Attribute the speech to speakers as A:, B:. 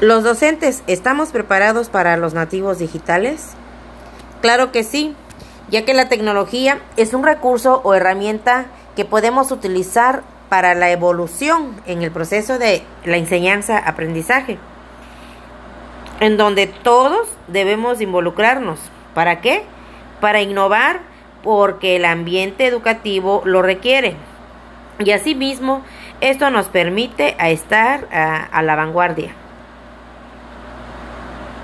A: ¿Los docentes estamos preparados para los nativos digitales? Claro que sí, ya que la tecnología es un recurso o herramienta que podemos utilizar para la evolución en el proceso de la enseñanza-aprendizaje, en donde todos debemos involucrarnos. ¿Para qué? Para innovar porque el ambiente educativo lo requiere. Y asimismo, esto nos permite a estar a, a la vanguardia.